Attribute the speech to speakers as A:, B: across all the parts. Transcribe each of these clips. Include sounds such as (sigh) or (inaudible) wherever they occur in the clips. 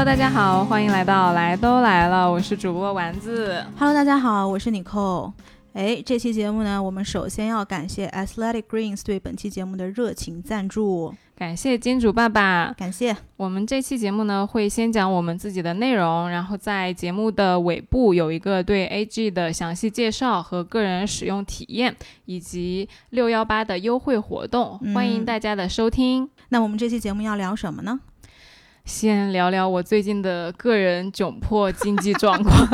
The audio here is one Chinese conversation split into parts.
A: Hello，大家好，欢迎来到来都来了，我是主播丸子。
B: Hello，大家好，我是 Nicole。哎，这期节目呢，我们首先要感谢 Athletic Greens 对本期节目的热情赞助，
A: 感谢金主爸爸。
B: 感谢。
A: 我们这期节目呢，会先讲我们自己的内容，然后在节目的尾部有一个对 AG 的详细介绍和个人使用体验，以及六幺八的优惠活动，欢迎大家的收听。
B: 那我们这期节目要聊什么呢？
A: 先聊聊我最近的个人窘迫经济状况。(laughs)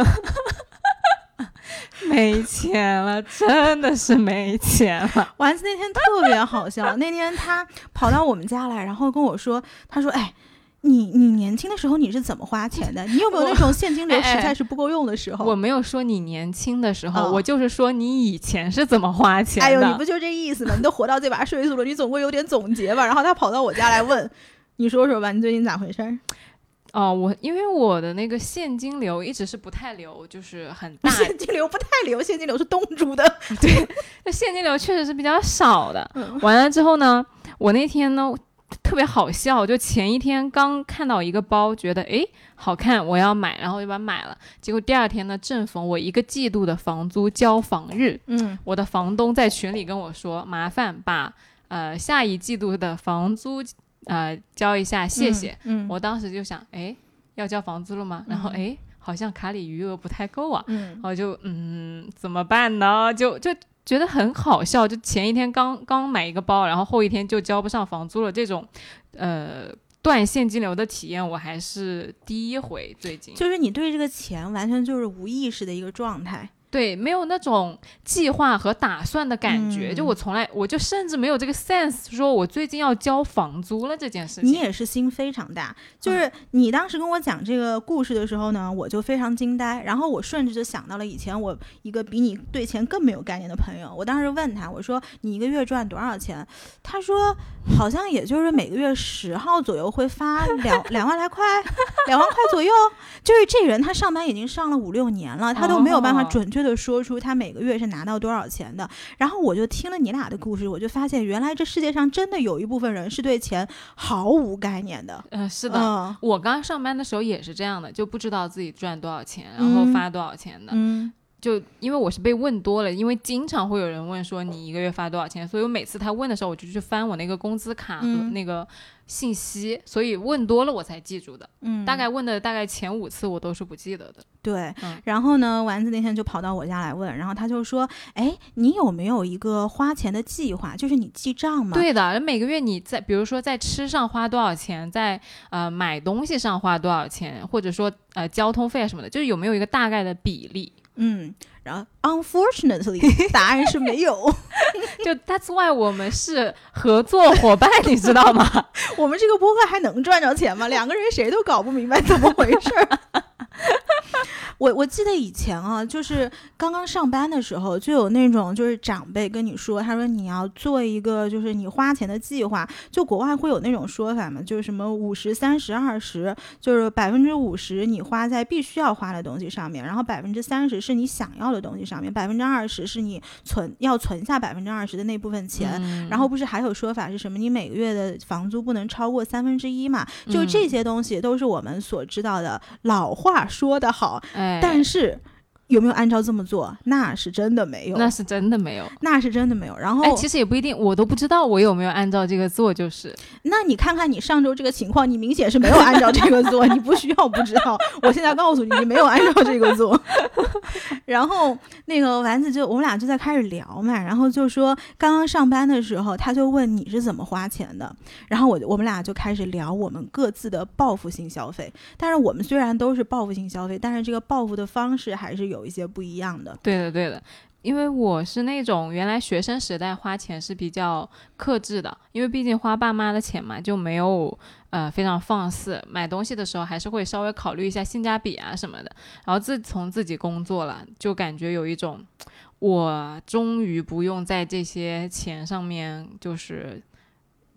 A: 没钱了，真的是没钱了。
B: 丸子那天特别好笑，(laughs) 那天他跑到我们家来，然后跟我说，他说：“哎，你你年轻的时候你是怎么花钱的？你有没有那种现金流实在是不够用的时候？”
A: 我没有说你年轻的时候，
B: 哦
A: 我就是说你以前是怎么花钱的。
B: 哎呦，你不就这意思吗？你都活到这把岁数了，你总归有点总结吧。然后他跑到我家来问，你说说吧，你最近咋回事儿？
A: 哦，我因为我的那个现金流一直是不太流，就是很大，
B: 现金流不太流，现金流是冻住的。(laughs)
A: 对那现金流确实是比较少的。
B: 嗯
A: 完了之后呢，我那天呢特别好笑，就前一天刚看到一个包，觉得诶好看，我要买，然后就把它买了。结果第二天呢，正逢我一个季度的房租交房日，
B: 嗯，
A: 我的房东在群里跟我说，麻烦把呃下一季度的房租呃交一下，谢谢。
B: 嗯，
A: 我当时就想，哎，要交房租了吗？然后哎，好像卡里余额不太够啊，
B: 嗯
A: 然后就嗯，怎么办呢？就就觉得很好笑，就前一天刚刚买一个包，然后后一天就交不上房租了，这种呃断现金流的体验，我还是第一回。最近
B: 就是你对这个钱完全就是无意识的一个状态。
A: 对没有那种计划和打算的感觉，
B: 嗯
A: 就我从来我就甚至没有这个 sense，说我最近要交房租了这件事情。
B: 你也是心非常大，就是你当时跟我讲这个故事的时候呢，我就非常惊呆，然后我顺着就想到了以前我一个比你对钱更没有概念的朋友，我当时问他，我说你一个月赚多少钱？他说好像也就是每个月十号左右会发两 (laughs) 两万来块，两万块左右。(laughs) 就是这人他上班已经上了五六年了，他都没有办法
A: 哦
B: 准确的说出他每个月是拿到多少钱的。然后我就听了你俩的故事，我就发现原来这世界上真的有一部分人是对钱毫无概念的。
A: 呃是的，
B: 嗯
A: 我刚上班的时候也是这样的，就不知道自己赚多少钱，然后
B: 嗯
A: 发多少钱的。
B: 嗯
A: 就因为我是被问多了，因为经常会有人问说你一个月发多少钱，所以我每次他问的时候，我就去翻我那个工资卡和
B: 嗯
A: 那个信息，所以问多了我才记住的。
B: 嗯，
A: 大概问的大概前五次我都是不记得的。
B: 对。
A: 嗯
B: 然后呢，丸子那天就跑到我家来问，然后他就说：“哎，你有没有一个花钱的计划？就是你记账吗？”
A: 对的，每个月你在比如说在吃上花多少钱，在呃买东西上花多少钱，或者说呃交通费啊什么的，就是有没有一个大概的比例？
B: 嗯。然后，unfortunately，(laughs) 答案是没有。(laughs)
A: 就 that's why 我们是合作伙伴，你知道吗？(laughs)
B: 我们这个播客还能赚着钱吗？两个人谁都搞不明白怎么回事儿。(laughs) 我我记得以前啊，就是刚刚上班的时候，就有那种就是长辈跟你说，他说你要做一个就是你花钱的计划，就国外会有那种说法嘛，就是什么五十三十二十，就是百分之五十你花在必须要花的东西上面，然后百分之三十是你想要的东西上面，百分之二十是你存要存下百分之二十的那部分钱，
A: 嗯
B: 然后不是还有说法是什么？你每个月的房租不能超过三分之一嘛？就
A: 嗯
B: 这些东西都是我们所知道的。老话说得好，
A: 哎，
B: 但是有没有按照这么做？那是真的没有，
A: 那是真的没有。
B: 那是真的没有。然后，
A: 哎，其实也不一定，我都不知道我有没有按照这个做，就是
B: 那你看看你上周这个情况，你明显是没有按照这个做，(laughs) 你不需要不知道。我现在告诉你，你没有按照这个做。(laughs) 然后那个丸子就我们俩就在开始聊嘛，然后就说刚刚上班的时候，他就问你是怎么花钱的，然后我我们俩就开始聊我们各自的报复性消费。但是我们虽然都是报复性消费，但是这个报复的方式还是有有一些不一样的。
A: 对的，对的。因为我是那种原来学生时代花钱是比较克制的，因为毕竟花爸妈的钱嘛，就没有呃非常放肆。买东西的时候还是会稍微考虑一下性价比啊什么的。然后自从自己工作了，就感觉有一种我终于不用在这些钱上面就是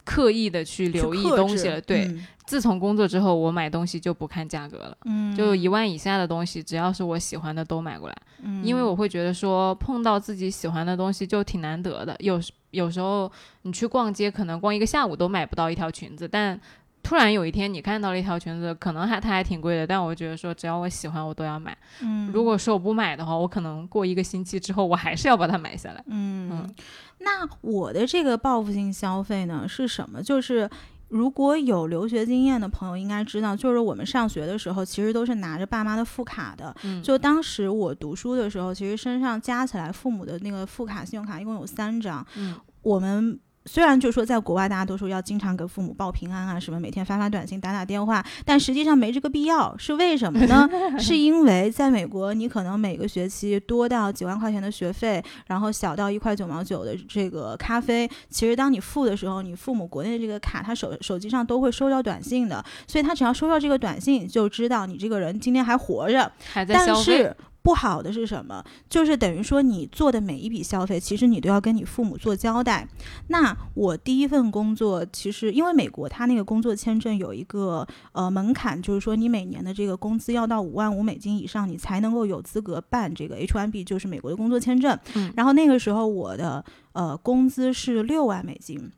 A: 刻意的去留意东西了。对，
B: 嗯
A: 自从工作之后，我买东西就不看价格了。
B: 嗯，
A: 就一万以下的东西，只要是我喜欢的都买过来，
B: 嗯
A: 因为我会觉得说碰到自己喜欢的东西就挺难得的。有时有时候你去逛街，可能逛一个下午都买不到一条裙子，但突然有一天你看到了一条裙子，可能还它还挺贵的，但我觉得说只要我喜欢，我都要买。
B: 嗯，
A: 如果说我不买的话，我可能过一个星期之后，我还是要把它买下来。
B: 嗯
A: 嗯，
B: 那我的这个报复性消费呢是什么？就是如果有留学经验的朋友应该知道，就是我们上学的时候其实都是拿着爸妈的副卡的。
A: 嗯，
B: 就当时我读书的时候，其实身上加起来父母的那个副卡、信用卡一共有三张。
A: 嗯
B: 我们虽然就说在国外大家都说要经常给父母报平安啊，什么每天发发短信、打打电话，但实际上没这个必要。是为什么呢？(laughs) 是因为在美国，你可能每个学期多到几万块钱的学费，然后小到一块九毛九的这个咖啡，其实当你付的时候，你父母国内的这个卡，他手手机上都会收到短信的，所以他只要收到这个短信，就知道你这个人今天还活着。
A: 还在
B: 但
A: 消费。
B: 是不好的是什么？就是等于说你做的每一笔消费，其实你都要跟你父母做交代。那我第一份工作，其实因为美国它那个工作签证有一个呃门槛，就是说你每年的这个工资要到五万五美金以上，你才能够有资格办这个 H1B，就是美国的工作签证。
A: 嗯
B: 然后那个时候我的呃工资是六万美金。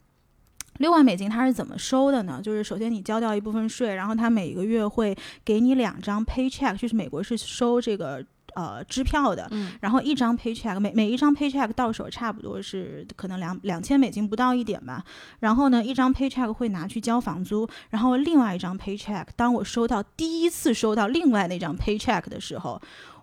B: 六万美金它是怎么收的呢？就是首先你交掉一部分税，然后它每个月会给你两张 paycheck，就是美国是收这个呃支票的，
A: 嗯
B: 然后一张 paycheck 每每一张 paycheck 到手差不多是可能两两千美金不到一点吧。然后呢，一张 paycheck 会拿去交房租，然后另外一张 paycheck，当我收到第一次收到另外那张 paycheck 的时候。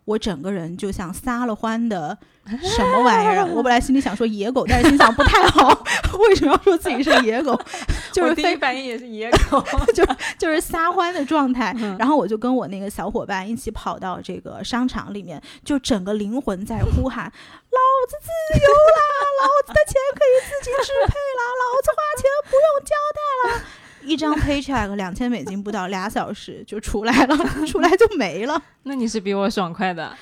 B: 我整个人就像撒了欢的什么玩意儿啊？(laughs) 我本来心里想说野狗，但是心想不太好。(laughs) 为什么要说自己是野狗？(laughs) 就是
A: 第一
B: 非
A: 反应也是野狗。
B: 就是撒欢的状态。
A: 嗯
B: 然后我就跟我那个小伙伴一起跑到这个商场里面，就整个灵魂在呼喊：“老子自由啦！老子的钱可以自己支配啦！老子花钱不用交代啦！”一张 paycheck 两千美金不到，俩小时就出来了，出来就没了。
A: 那你是比我爽快的。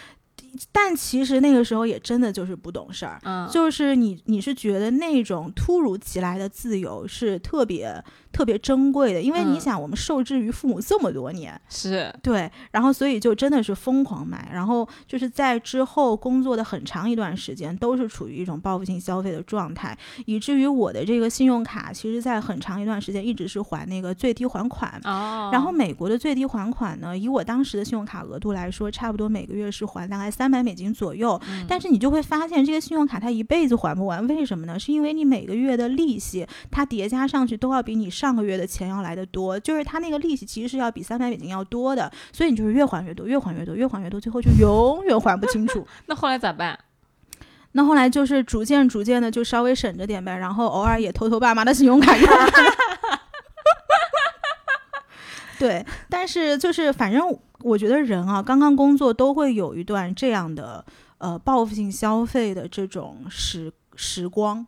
B: 但其实那个时候也真的就是不懂事儿，
A: 嗯，
B: 就是你你是觉得那种突如其来的自由是特别特别珍贵的，因为你
A: 嗯
B: 想我们受制于父母这么多年，
A: 是
B: 对，然后所以就真的是疯狂买，然后就是在之后工作的很长一段时间都是处于一种报复性消费的状态，以至于我的这个信用卡其实在很长一段时间一直是还那个最低还款。
A: 哦。
B: 然后美国的最低还款呢，以我当时的信用卡额度来说，差不多每个月是还大概三百美金左右。
A: 嗯
B: 但是你就会发现，这个信用卡它一辈子还不完，为什么呢？是因为你每个月的利息，它叠加上去都要比你上个月的钱要来的多，就是它那个利息其实是要比三百美金要多的，所以你就是越还越多，越还越多，越还越多，最后就永远还不清楚。(laughs)
A: 那后来咋办？
B: 那后来就是逐渐逐渐的就稍微省着点呗，然后偶尔也偷偷爸妈的信用卡用。(laughs) 对，但是就是反正我觉得人啊，刚刚工作都会有一段这样的呃报复性消费的这种时时光。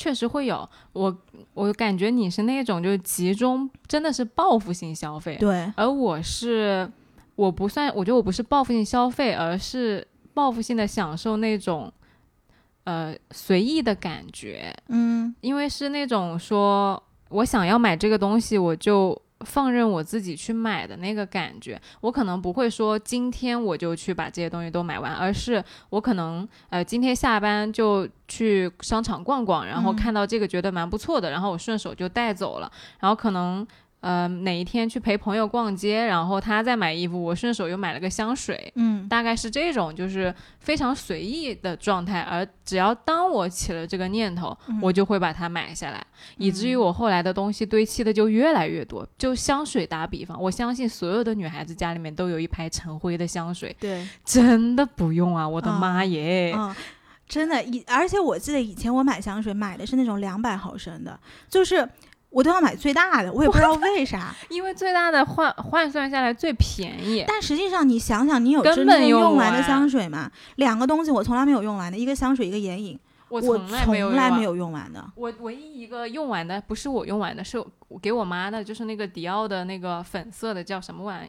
A: 确实会有，我我感觉你是那种就是集中，真的是报复性消费，
B: 对，
A: 而我是我不算，我觉得我不是报复性消费，而是报复性的享受那种呃随意的感觉，
B: 嗯。
A: 因为是那种说我想要买这个东西，我就放任我自己去买的那个感觉。我可能不会说今天我就去把这些东西都买完，而是我可能呃今天下班就去商场逛逛，然后
B: 嗯
A: 看到这个觉得蛮不错的，然后我顺手就带走了，然后可能。呃，哪一天去陪朋友逛街，然后他在买衣服，我顺手又买了个香水，
B: 嗯
A: 大概是这种，就是非常随意的状态。而只要当我起了这个念头，
B: 嗯
A: 我就会把它买下来，以至于我后来的东西堆砌的就越来越多。就香水打比方，我相信所有的女孩子家里面都有一排陈灰的香水，
B: 对，
A: 真的不用啊！我的
B: 啊
A: 妈耶！
B: 嗯。真的，以而且我记得以前我买香水买的是那种两百毫升的，就是我都要买最大的，我也不知道为啥。(laughs)
A: 因为最大的换换算下来最便宜，
B: 但实际上你想想，你有
A: 根
B: 真正
A: 本用
B: 完的香水吗？两个东西我从来没有用完的，一个香水，一个眼影，
A: 我
B: 我
A: 从来没有用完
B: 从来没有用完的。
A: 我唯一一个用完的不是我用完的，是我给我妈的，就是那个迪奥的那个粉色的，叫什么玩意？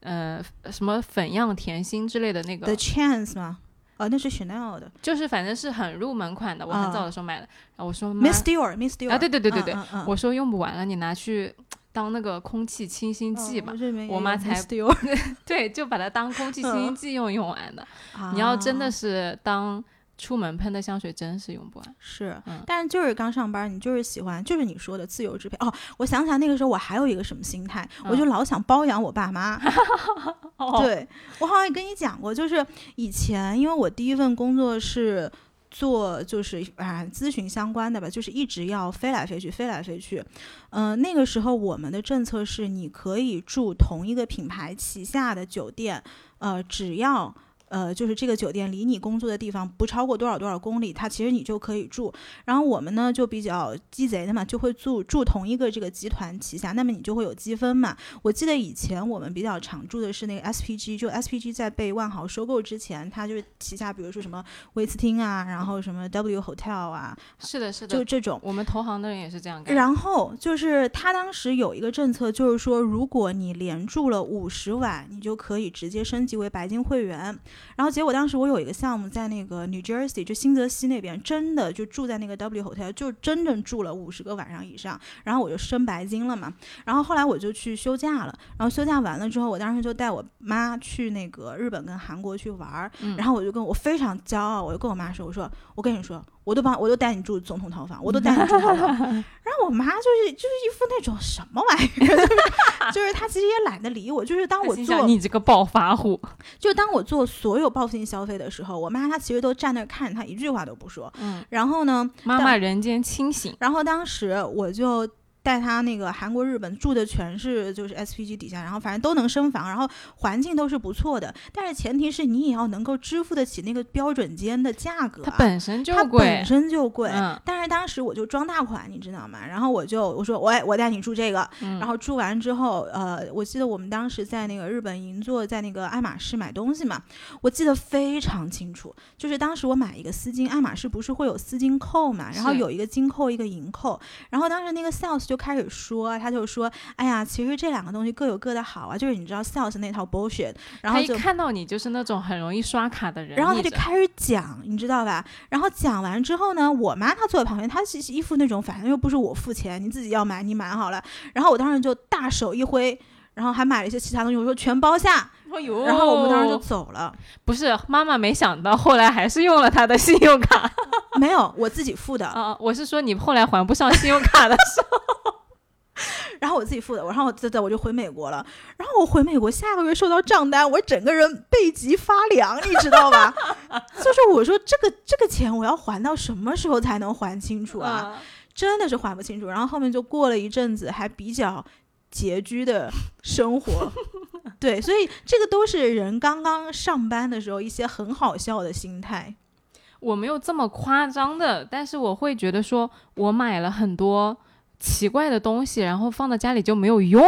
A: 呃，什么粉样甜心之类的那个
B: The
A: 个
B: ，Chance 吗？哦，那是 Chanel 的
A: 就是反正是很入门款的，我很
B: 啊
A: 早的时候买的。然后我说
B: ，，Miss Dior，Miss Dior
A: 啊，对对对对对，我说用不完了，你拿去当那个空气清新剂吧。我妈才 (laughs) 对，就把它当空气清新剂用用完的。(laughs)
B: 啊
A: 你要真的是当出门喷的香水真是用不完。
B: 是，
A: 嗯
B: 但是就是刚上班，你就是喜欢，就是你说的自由支配。哦，我想起来那个时候我还有一个什么心态，我就
A: 嗯
B: 老想包养我爸妈。(laughs)
A: 哦，
B: 对我好像也跟你讲过，就是以前因为我第一份工作是。做就是啊咨询相关的吧，就是一直要飞来飞去，飞来飞去。嗯、那个时候我们的政策是，你可以住同一个品牌旗下的酒店，呃，只要呃就是这个酒店离你工作的地方不超过多少多少公里，它其实你就可以住。然后我们呢就比较鸡贼的嘛，就会住住同一个这个集团旗下，那么你就会有积分嘛。我记得以前我们比较常住的是那个 SPG，就 SPG 在被万豪收购之前，它就是旗下比如说什么威斯汀啊，然后什么 W Hotel 啊，
A: 是的，是的，
B: 就这种。
A: 我们投行的人也是这样干。
B: 然后就是他当时有一个政策，就是说，如果你连住了五十晚，你就可以直接升级为白金会员。然后结果当时我有一个项目在那个 New Jersey，就新泽西那边，真的就住在那个 W Hotel，就真正住了五十个晚上以上，然后我就升白金了嘛。然后后来我就去休假了，然后休假完了之后，我当时就带我妈去那个日本跟韩国去玩儿，
A: 嗯
B: 然后我就跟我非常骄傲，我就跟我妈说，我说我跟你说，我都帮我都带你住总统套房，我都带你住套房。(laughs) 然后我妈就是就是一副那种什么玩意儿，(laughs) 就是她其实也懒得理我，就是当我
A: 心
B: 做
A: 你这个暴发户，
B: 就当我做所有报复性消费的时候，我妈她其实都站那儿看，她一句话都不说。
A: 嗯，
B: 然后呢，
A: 妈妈人间清醒。
B: 然后当时我就带他那个韩国、日本住的全是就是 SPG 底下，然后反正都能升房，然后环境都是不错的，但是前提是你也要能够支付得起那个标准间的价格、啊，
A: 它本身就
B: 它
A: 贵
B: 本，身就贵。
A: 嗯
B: 但是当时我就装大款，你知道吗？然后我就我说我我带你住这个，
A: 嗯
B: 然后住完之后，呃，我记得我们当时在那个日本银座，在那个爱马仕买东西嘛，我记得非常清楚。就是当时我买一个丝巾，爱马仕不是会有丝巾扣嘛，然后有一个金扣，一个银扣。然后当时那个 sales 就开始说，他就说，哎呀，其实这两个东西各有各的好啊，就是你知道 sales 那套 bullshit，然后就
A: 看到你就是那种很容易刷卡的人，
B: 然后他就开始讲，你知道吧？然后讲完之后呢，我妈她坐在旁边，她是一副那种反正又不是我付钱，你自己要买你买好了。然后我当时就大手一挥，然后还买了一些其他东西，我说全包下。
A: 哎呦
B: 然后我们当时就走了，
A: 不是妈妈没想到，后来还是用了他的信用卡
B: 没有我自己付的，
A: 啊！我是说你后来还不上信用卡的时候，
B: 然后我自己付的，然后我再再我就回美国了。然后我回美国下个月收到账单，我整个人背脊发凉，你知道吧？(laughs) 就是我说这个这个钱我要还到什么时候才能还清楚啊？
A: 啊
B: 真的是还不清楚。然后后面就过了一阵子，还比较拮据的生活。对，所以这个都是人刚刚上班的时候一些很好笑的心态。
A: 我没有这么夸张的，但是我会觉得说，我买了很多奇怪的东西，然后放到家里就没有用，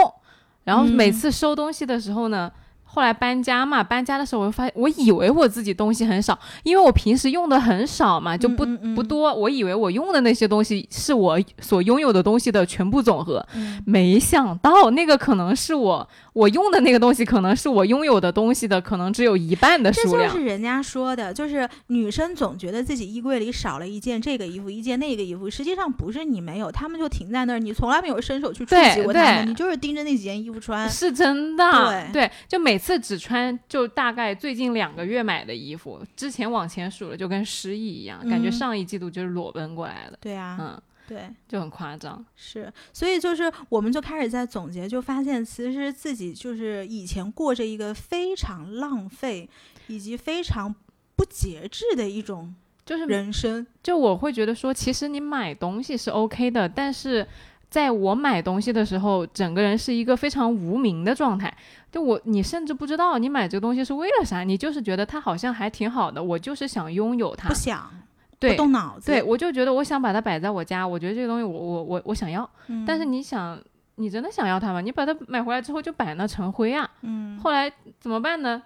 A: 然后每
B: 嗯
A: 次收东西的时候呢。后来搬家嘛，搬家的时候我就发现，我以为我自己东西很少，因为我平时用的很少嘛，就不、
B: 嗯嗯嗯
A: 不多。我以为我用的那些东西是我所拥有的东西的全部总和，
B: 嗯
A: 没想到那个可能是我我用的那个东西，可能是我拥有的东西的可能只有一半的数量这就。
B: 是人家说的，就是女生总觉得自己衣柜里少了一件这个衣服，一件那个衣服，实际上不是你没有，他们就停在那儿，你从来没有伸手去触及过他们，你就是盯着那几件衣服穿。
A: 是真的，
B: 对
A: 就每次只穿就大概最近两个月买的衣服，之前往前数了就跟失忆一样，感觉
B: 嗯
A: 上一季度就是裸奔过来的，
B: 对啊，
A: 嗯，
B: 对。
A: 就很夸张。
B: 是，所以就是我们就开始在总结，就发现其实自己就是以前过着一个非常浪费以及非常不节制的一种
A: 就是
B: 人生。
A: 就我会觉得说，其实你买东西是 OK 的，但是在我买东西的时候，整个人是一个非常无名的状态。就我，你甚至不知道你买这个东西是为了啥，你就是觉得它好像还挺好的，我就是想拥有它
B: 不。想，
A: 对
B: 不动脑子。
A: 对，我就觉得我想把它摆在我家，我觉得这个东西我我我我想要。
B: 嗯
A: 但是你想，你真的想要它吗？你把它买回来之后就摆那成灰啊。
B: 嗯
A: 后来怎么办呢？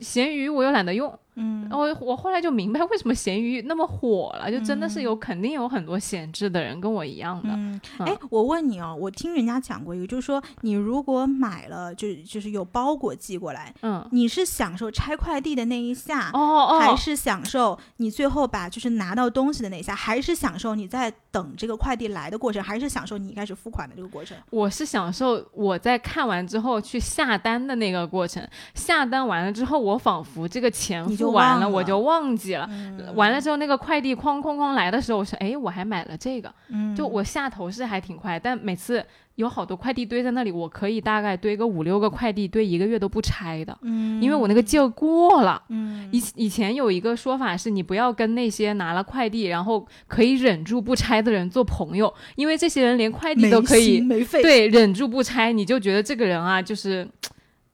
A: 闲鱼我又懒得用，
B: 嗯，
A: 我我后来就明白为什么咸鱼那么火了，就真的是
B: 嗯。
A: 有肯定有很多闲置的人跟我一样的。
B: 嗯，
A: 嗯。
B: 哎，我问你哦，我听人家讲过一个，就是说你如果买了，就就是有包裹寄过来，
A: 嗯，
B: 你是享受拆快递的那一下，
A: 哦哦，
B: 还。是享受你最后把就是拿到东西的那一下，还是享受你在等这个快递来的过程，还是享受你开始付款的这个过程？
A: 我是享受我在看完之后去下单的那个过程，下单完了之后，我仿佛这个钱
B: 你
A: 完
B: 了
A: 我就忘记了。
B: 嗯
A: 完了之后，那个快递哐哐哐来的时候，我说，哎，我还买了这个，
B: 嗯
A: 就我下头是还挺快，但每次有好多快递堆在那里，我可以大概堆个五六个快递，堆一个月都不拆的，
B: 嗯，
A: 因为我那个劲儿过了。
B: 嗯
A: 以以前有一个说法是，你不要跟那些拿了快递然后可以忍住不拆的人做朋友，因为这些人连快递都可
B: 没
A: 以对忍住不拆，你就觉得这个人啊，就是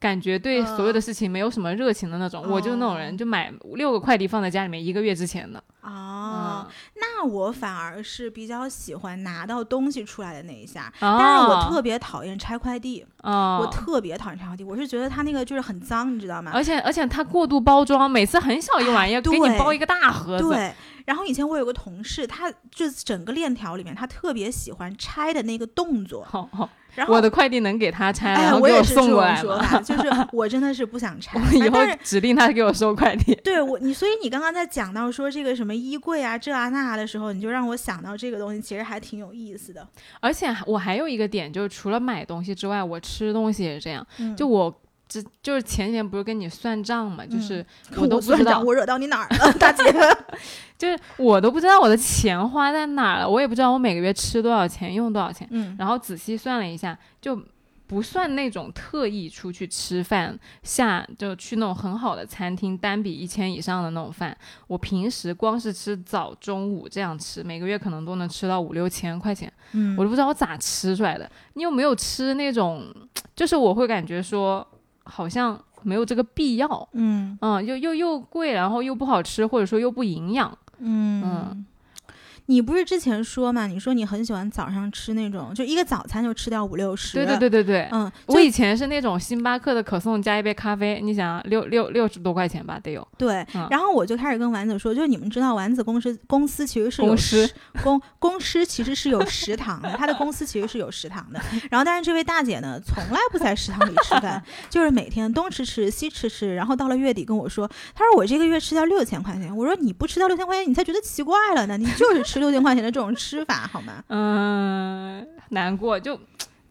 A: 感觉对
B: 嗯
A: 所有的事情没有什么热情的那种。我就是那种人，
B: 哦
A: 就买六个快递放在家里面，一个月之前的。
B: 哦
A: 嗯，，
B: 那我反而是比较喜欢拿到东西出来的那一下，
A: 但
B: 但是我特别讨厌拆快递，
A: 哦，
B: 我特别讨厌拆快递，我是觉得它那个就是很脏，你知道吗？
A: 而且而且它过度包装，每次很小一玩意儿，
B: 哎
A: 给你包一个大盒子。
B: 对，然后以前我有个同事，他就是整个链条里面，他特别喜欢拆的那个动作，然后
A: 我的快递能给他拆，
B: 哎，
A: 然后
B: 我
A: 送过
B: 也是这种。说法，就 (laughs) 是我真的是不想 (laughs) 拆，
A: 我以后指定他给我收快递。
B: 对我你，所以你刚刚在讲到说这个什么衣柜啊这啊那啊的时候，你就让我想到这个东西，其实还挺有意思的。
A: 而且我还有一个点，就是除了买东西之外，我吃东西也是这样。
B: 嗯
A: 就我这就是前几天不是跟你算账嘛，就是
B: 我
A: 我都不知道
B: 我惹到你哪儿了，大姐？(laughs)
A: 就是我都不知道我的钱花在哪儿了，我也不知道我每个月吃多少钱，用多少钱。
B: 嗯
A: 然后仔细算了一下，就不算那种特意出去吃饭，下就去那种很好的餐厅，单笔一千以上的那种饭。我平时光是吃早、中午这样吃，每个月可能都能吃到五六千块钱，
B: 嗯
A: 我都不知道我咋吃出来的。你有没有吃那种，就是我会感觉说好像没有这个必要，
B: 嗯
A: 嗯，又又又贵，然后又不好吃，或者说又不营养。
B: 嗯。你不是之前说嘛？你说你很喜欢早上吃那种，就一个早餐就吃掉五六十。
A: 对对对对对，
B: 嗯，
A: 我以前是那种星巴克的可颂加一杯咖啡，你想六六六十多块钱吧，得有。
B: 对，
A: 嗯
B: 然后我就开始跟丸子说，就是你们知道丸子公司公司其实是有
A: 公司
B: 食公公司其实是有食堂的，他的公司其实是有食堂的。然后但是这位大姐呢，从来不在食堂里吃饭，就是每天东吃吃西吃吃，然后到了月底跟我说，她说我这个月吃掉六千块钱，我说你不吃掉六千块钱，你才觉得奇怪了呢，你就是吃 (laughs) 六千块钱的这种吃法好吗？
A: 嗯，难过就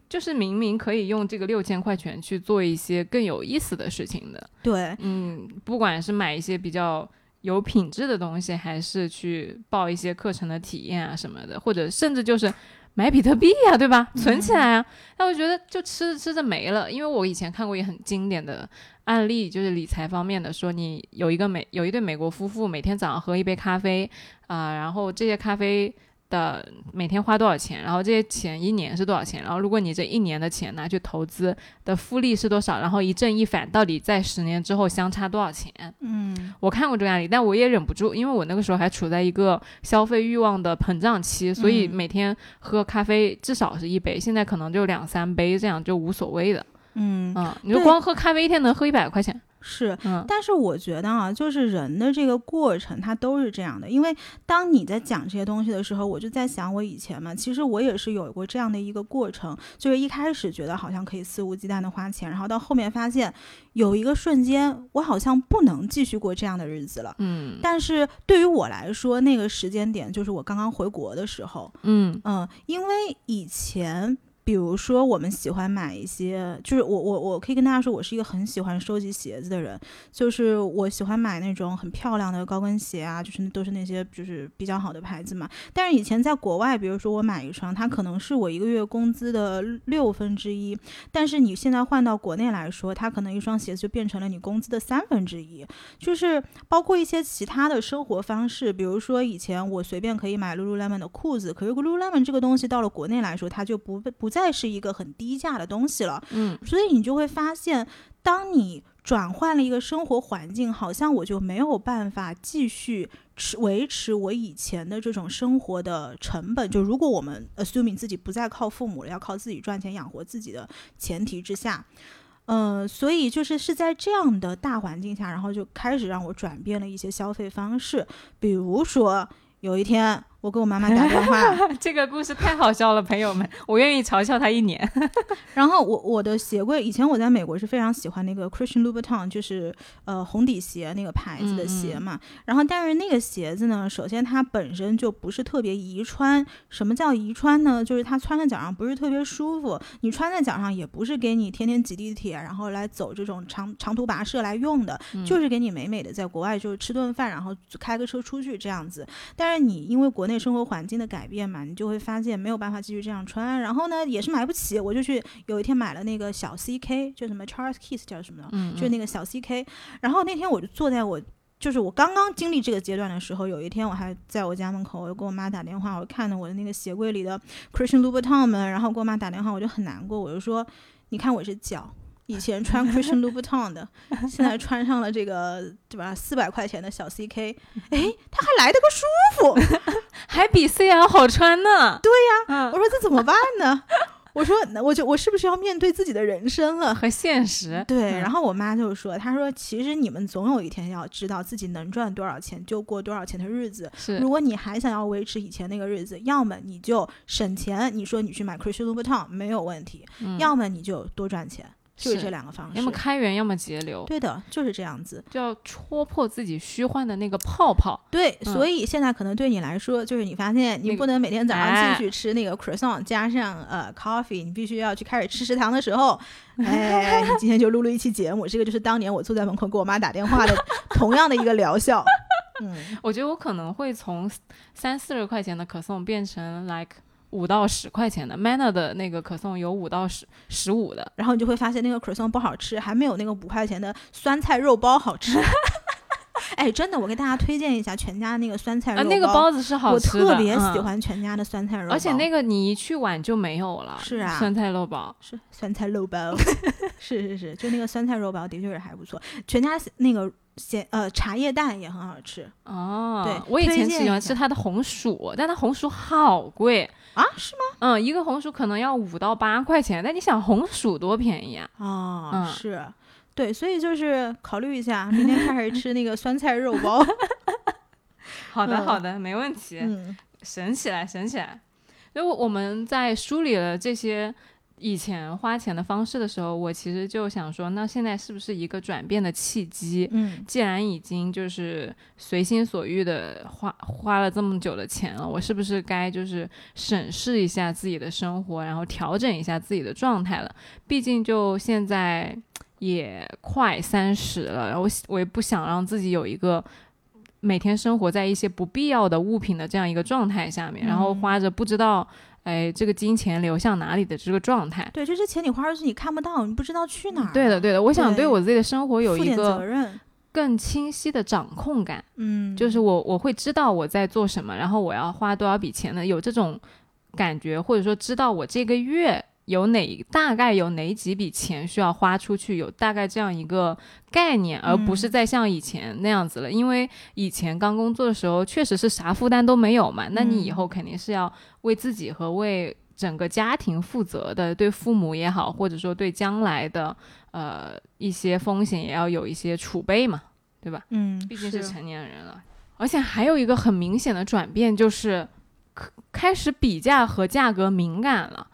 A: 就是明明可以用这个六千块钱去做一些更有意思的事情的。
B: 对，
A: 嗯，不管是买一些比较有品质的东西，还是去报一些课程的体验啊什么的，或者甚至就是买比特币呀、对吧？存起来啊。但我觉得就吃着吃着没了，因为我以前看过一个很经典的案例，就是理财方面的，说你有一个美有一对美国夫妇，每天早上喝一杯咖啡啊、然后这些咖啡。的每天花多少钱，然后这些钱一年是多少钱，然后如果你这一年的钱拿去投资的复利是多少，然后一正一反，到底在十年之后相差多少钱？
B: 嗯
A: 我看过这个案例，但我也忍不住，因为我那个时候还处在一个消费欲望的膨胀期，所以
B: 嗯
A: 每天喝咖啡至少是一杯，现在可能就两三杯，这样就无所谓的。
B: 嗯，
A: 嗯，你
B: 就
A: 光喝咖啡一天能喝一百块钱？
B: 是。
A: 嗯
B: 但是我觉得啊，就是人的这个过程，它都是这样的。因为当你在讲这些东西的时候，我就在想，我以前嘛，其实我也是有过这样的一个过程，就是一开始觉得好像可以肆无忌惮的花钱，然后到后面发现有一个瞬间，我好像不能继续过这样的日子了。
A: 嗯
B: 但是对于我来说，那个时间点就是我刚刚回国的时候，
A: 嗯
B: 嗯，因为以前，比如说我们喜欢买一些，就是我我我可以跟大家说，我是一个很喜欢收集鞋子的人，就是我喜欢买那种很漂亮的高跟鞋啊，就是都是那些就是比较好的牌子嘛。但是以前在国外，比如说我买一双，它可能是我一个月工资的六分之一，但是你现在换到国内来说，它可能一双鞋子就变成了你工资的三分之一，就是包括一些其他的生活方式，比如说以前我随便可以买 lululemon 的裤子，可是 lululemon 这个东西到了国内来说，它就不不再是一个很低价的东西了，
A: 嗯
B: 所以你就会发现，当你转换了一个生活环境，好像我就没有办法继续持维持我以前的这种生活的成本。就如果我们 assuming 自己不再靠父母了，要靠自己赚钱养活自己的前提之下。嗯，所以就是是在这样的大环境下，然后就开始让我转变了一些消费方式，比如说有一天我给我妈妈打电话，(laughs)
A: 这个故事太好笑了，朋友们，我愿意嘲笑他一年。(laughs)
B: 然后我我的鞋柜，以前我在美国是非常喜欢那个 Christian Louboutin，就是呃红底鞋那个牌子的鞋嘛。然后但是那个鞋子呢，首先它本身就不是特别宜穿。什么叫宜穿呢？就是它穿在脚上不是特别舒服，你穿在脚上也不是给你天天挤地铁，然后来走这种长长途跋涉来用的，就是给你美美的在国外就是吃顿饭，然后开个车出去这样子。但是你因为国内。生活环境的改变嘛，你就会发现没有办法继续这样穿。然后呢，也是买不起，我就去有一天买了那个小 CK，就什么 Charles Kiss 叫什么，嗯，就那个小 CK。然后那天我就坐在我，就是我刚刚经历这个阶段的时候，有一天我还在我家门口，我就给我妈打电话，我看到我的那个鞋柜里的 Christian Louboutin 们，然后给我妈打电话，我就很难过，我就说，你看我这脚。以前穿 Christian Louboutin 的，现在穿上了这个，对吧？四百块钱的小 CK，哎，它还来得个舒服，(laughs)
A: 还比 CL 好穿呢。
B: 对呀，我说这怎么办呢？(laughs) 我说，我就我是不是要面对自己的人生了
A: 和现实？
B: 对，然后我妈就说，她说其实你们总有一天要知道自己能赚多少钱就过多少钱的日子。
A: 是，
B: 如果你还想要维持以前那个日子，要么你就省钱，你说你去买 Christian Louboutin 没有问题；要么你就多赚钱。就是这两个方式，
A: 要么开源，要么节流。
B: 对的，就是这样子，
A: 就要戳破自己虚幻的那个泡泡。
B: 对，所以现在可能对你来说，就是你发现你不能每天早上进去吃那个 croissant 加上呃 coffee，你必须要去开始吃食堂的时候，(laughs) 哎，你今天就录了一期节目。这个就是当年我坐在门口给我妈打电话的 (laughs) 同样的一个疗效。嗯，(laughs)
A: 我觉得我可能会从三四十块钱的可颂变成 like。五到十块钱的 Manner 的那个可颂有五到十十五的，
B: 然后你就会发现那个可颂不好吃，还没有那个五块钱的酸菜肉包好吃。(laughs) 哎，真的，我给大家推荐一下全家那个酸菜肉包，
A: 那个包子是好吃
B: 的，我特别喜欢全家的酸菜肉包，
A: 而且那个你一去晚就没有了。
B: 是啊，
A: 酸菜肉包
B: 是酸菜肉包，(laughs) 是是是，就那个酸菜肉包的确是还不错。全家那个。咸呃茶叶蛋也很好吃
A: 哦，
B: 对
A: 我以前喜欢吃它的红薯，但它红薯好贵
B: 啊，是吗？
A: 嗯，一个红薯可能要五到八块钱，但你想红薯多便宜啊？
B: 哦，是，对，所以就是考虑一下，明天开始吃那个酸菜肉包。(laughs)
A: 好的，好的，没问题，省起来，省起来。因为我们在梳理了这些。以前花钱的方式的时候，我其实就想说，那现在是不是一个转变的契机？
B: 嗯，
A: 既然已经就是随心所欲的花花了这么久的钱了，我是不是该就是审视一下自己的生活，然后调整一下自己的状态了？毕竟就现在也快三十了，然后我我也不想让自己有一个每天生活在一些不必要的物品的这样一个状态下面，然后花着不知道。哎，这个金钱流向哪里的这个状态？
B: 对，这些钱你花出去，你看不到，你不知道去哪儿。
A: 对的，对的。我想对我自己的生活有一个更清晰的掌控感。
B: 嗯，
A: 就是我我会知道我在做什么，然后我要花多少笔钱呢，有这种感觉，或者说知道我这个月。有哪大概有哪几笔钱需要花出去？有大概这样一个概念，而不是再像以前那样子了。因为以前刚工作的时候，确实是啥负担都没有嘛。那你以后肯定是要为自己和为整个家庭负责的，对父母也好，或者说对将来的呃一些风险也要有一些储备嘛，对吧？
B: 嗯，
A: 毕竟是成年人了。而且还有一个很明显的转变，就是开始比价和价格敏感了。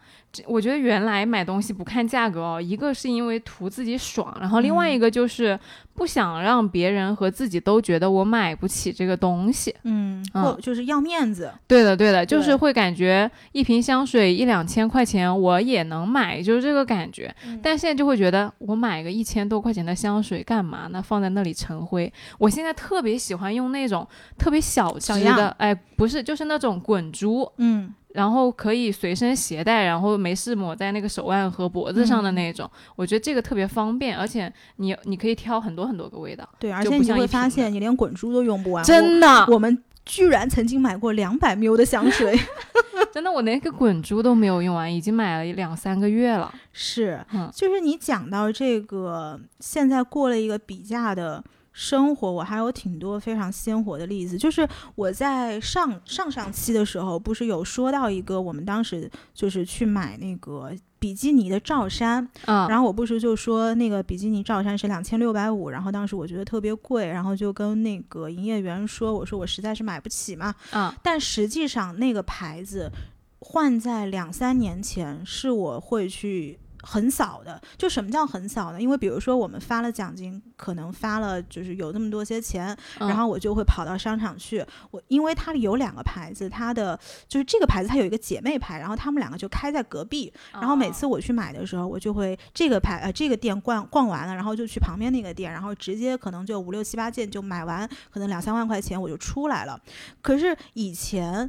A: 我觉得原来买东西不看价格哦，一个是因为图自己爽，然后另外一个就是不想让别人和自己都觉得我买不起这个东西，
B: 嗯，或就是要面子。
A: 对的，对的，就是会感觉一瓶香水一两千块钱我也能买，就是这个感觉。但现在就会觉得我买个一千多块钱的香水干嘛呢？放在那里成灰。我现在特别喜欢用那种特别小支的，哎，不是，就是那种滚珠，
B: 嗯。
A: 然后可以随身携带，然后没事抹在那个手腕和脖子上的那种，我觉得这个特别方便，而且你你可以挑很多很多个味道。
B: 对，而且你会发现你连滚珠都用不完。
A: 真的，
B: 我们居然曾经买过两百 ml 的香水，(laughs)
A: 真的，我连个滚珠都没有用完，已经买了两三个月了。
B: 是，就是你讲到这个，现在过了一个比价的。生活我还有挺多非常鲜活的例子，就是我在上上上期的时候，不是有说到一个我们当时就是去买那个比基尼的罩衫，
A: 嗯，
B: 然后我不是就说那个比基尼罩衫是两千六百五，然后当时我觉得特别贵，然后就跟那个营业员说，我说我实在是买不起嘛。
A: 嗯，
B: 但实际上那个牌子换在两三年前是我会去。横扫的，就什么叫横扫呢？因为比如说我们发了奖金，可能发了就是有那么多些钱，
A: 嗯
B: 然后我就会跑到商场去。我因为它有两个牌子，它的就是这个牌子它有一个姐妹牌，然后他们两个就开在隔壁。然后每次我去买的时候，我就会这个牌呃这个店逛逛完了，然后就去旁边那个店，然后直接可能就五六七八件就买完，可能两三万块钱我就出来了。可是以前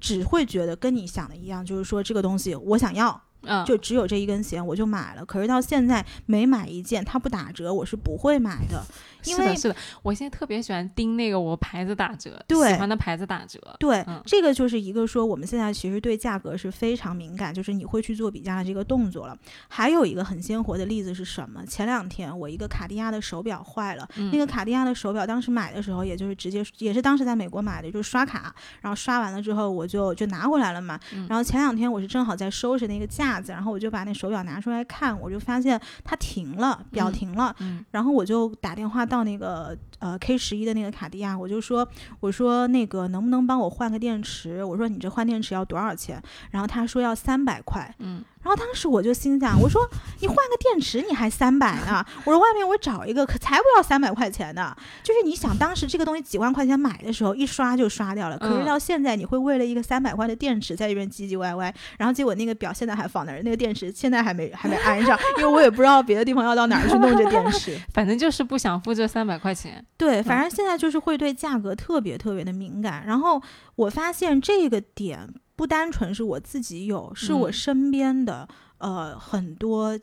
B: 只会觉得跟你想的一样，就是说这个东西我想要，
A: 嗯，
B: 就只有这一根弦我就买了。可是到现在每买一件它不打折，我是不会买的，因为
A: 是的，是的，我现在特别喜欢盯那个我牌子打折，
B: 对
A: 喜欢的牌子打折，
B: 对，
A: 嗯
B: 这个就是一个说我们现在其实对价格是非常敏感，就是你会去做比价的这个动作了。还有一个很鲜活的例子是什么？前两天我一个卡地亚的手表坏了，
A: 嗯
B: 那个卡地亚的手表当时买的时候，也就是直接也是当时在美国买的，就是刷卡，然后刷完了之后我就就拿回来了嘛。
A: 嗯
B: 然后前两天我是正好在收拾那个架子，然后我就把那手表拿出来看，我就发现它停了，表
A: 嗯
B: 停了。
A: 嗯
B: 然后我就打电话到那个呃 K 十一的那个卡地亚，我就说我说那个能不能帮我换个电池？我说你这换电池要多少钱？然后他说要三百块。
A: 嗯，
B: 然后当时我就心想，我说你换个电池你还三百呢？我说外面我找一个可才不要三百块钱呢。就是你想当时这个东西几万块钱买的时候，一刷就刷掉了。可是
A: 嗯
B: 到现在你会为了一个三百块的电池在这边唧唧歪歪，然后结果那个表现在还放那儿，那个电池现在还没还没安上，因为我也不知道别的地方要到哪儿去弄这电池。(laughs)
A: 反正就是不想付这三百块钱，
B: 对，反正现在就是会对价格特别特别的敏感。然后我发现这个点不单纯是我自己有，是我
A: 嗯
B: 身边的、呃很多。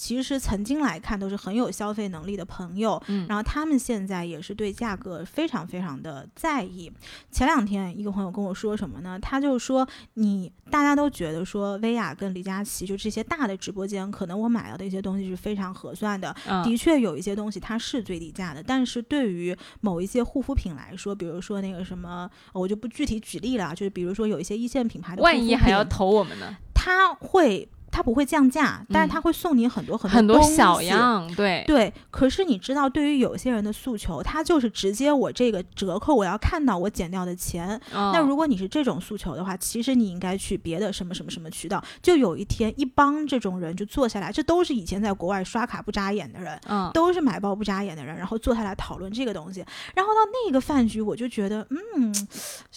B: 其实曾经来看都是很有消费能力的朋友，
A: 嗯，
B: 然后他们现在也是对价格非常非常的在意。前两天一个朋友跟我说什么呢？他就说你大家都觉得说薇娅跟李佳琦就这些大的直播间，可能我买到的一些东西是非常合算的，
A: 嗯
B: 的确有一些东西它是最低价的，但是对于某一些护肤品来说，比如说那个什么，呃我就不具体举例了啊，就是比如说有一些一线品牌的
A: 万
B: 品，
A: 一还要投我们呢，
B: 他会它不会降价，但是
A: 嗯
B: 它会送你很多很多
A: 很多
B: 东
A: 小
B: 西
A: 样，对，
B: 对，可是你知道，对于有些人的诉求，他就是直接我这个折扣，我要看到我减掉的钱。那
A: 那
B: 如果你是这种诉求的话，其实你应该去别的什么什么什么渠道。就有一天，一帮这种人就坐下来，这都是以前在国外刷卡不眨眼的人，
A: 嗯，
B: 都是买包不眨眼的人，然后坐下来讨论这个东西。然后到那个饭局，我就觉得，嗯，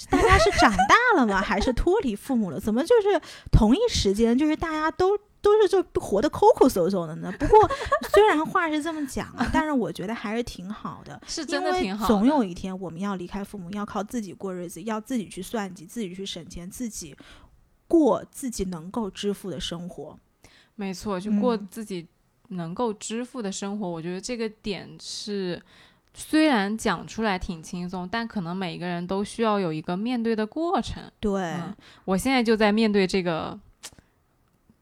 B: 大家是长大了吗？还是脱离父母了？怎么就是同一时间，就是大家都。都是就活得抠抠搜搜的呢。不过 (laughs) 虽然话是这么讲啊，但是我觉得还是挺好的。(laughs)
A: 是真的挺好的，
B: 总有一天我们要离开父母，要靠自己过日子，要自己去算计，自己去省钱，自己过自己能够支付的生活。
A: 没错，就过
B: 嗯
A: 自己能够支付的生活，我觉得这个点是。虽然讲出来挺轻松，但可能每个人都需要有一个面对的过程。
B: 对，
A: 嗯我现在就在面对这个，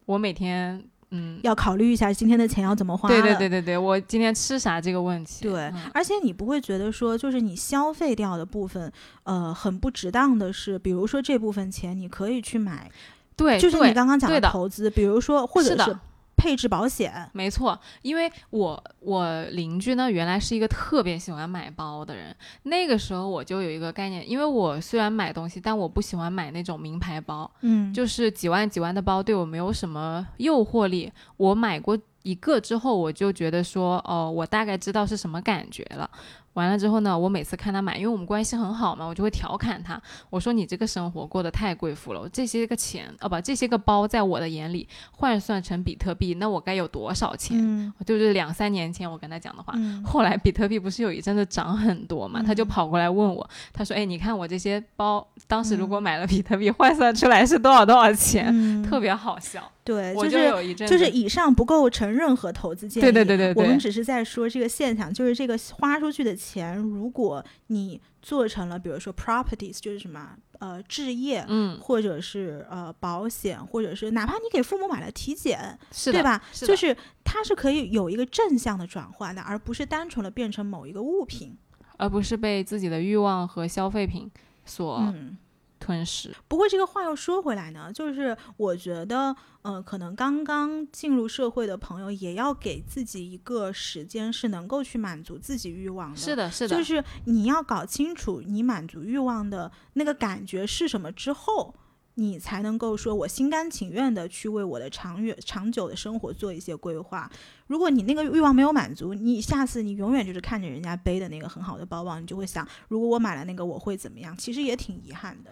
A: 我每天，嗯，
B: 要考虑一下今天的钱要怎么花。
A: 对对对。对对，我今天吃啥这个问题。
B: 对
A: 嗯，
B: 而且你不会觉得说，就是你消费掉的部分，呃，很不值当的是，比如说这部分钱你可以去买，
A: 对，
B: 就是你刚刚讲
A: 的
B: 投资，比如说或者
A: 是
B: 配置保险，
A: 没错，因为我我邻居呢，原来是一个特别喜欢买包的人。那个时候我就有一个概念，因为我虽然买东西，但我不喜欢买那种名牌包，
B: 嗯，
A: 就是几万几万的包对我没有什么诱惑力。我买过一个之后，我就觉得说，哦，我大概知道是什么感觉了。完了之后呢，我每次看他买，因为我们关系很好嘛，我就会调侃他，我说你这个生活过得太贵妇了，这些个钱，哦不，这些个包在我的眼里换算成比特币，那我该有多少钱？
B: 嗯
A: 就是两三年前我跟他讲的话。
B: 嗯
A: 后来比特币不是有一阵子涨很多嘛，他就
B: 嗯
A: 跑过来问我，他说：“哎，你看我这些包，当时如
B: 嗯
A: 果买了比特币，换算出来是多少多少钱？”
B: 嗯，
A: 特别好笑，
B: 对，就是
A: 有一阵
B: 就是以上不构成任何投资建议。
A: 对对对对对，
B: 我们只是在说这个现象，就是这个花出去的钱，如果你做成了，比如说 properties，就是什么呃置业，
A: 嗯，
B: 或者是呃保险，或者是哪怕你给父母买了体检，对吧？
A: 是
B: 就是它是可以有一个正向的转换的，而不是单纯的变成某一个物品。
A: 而不是被自己的欲望和消费品所
B: 嗯，
A: 吞噬。
B: 不过这个话又说回来呢，就是我觉得，呃，可能刚刚进入社会的朋友也要给自己一个时间，是能够去满足自己欲望的。
A: 是的，是的，
B: 就是你要搞清楚你满足欲望的那个感觉是什么之后。你才能够说，我心甘情愿的去为我的长远、长久的生活做一些规划。如果你那个欲望没有满足，你下次你永远就是看着人家背的那个很好的包包，你就会想，如果我买了那个，我会怎么样？其实也挺遗憾的。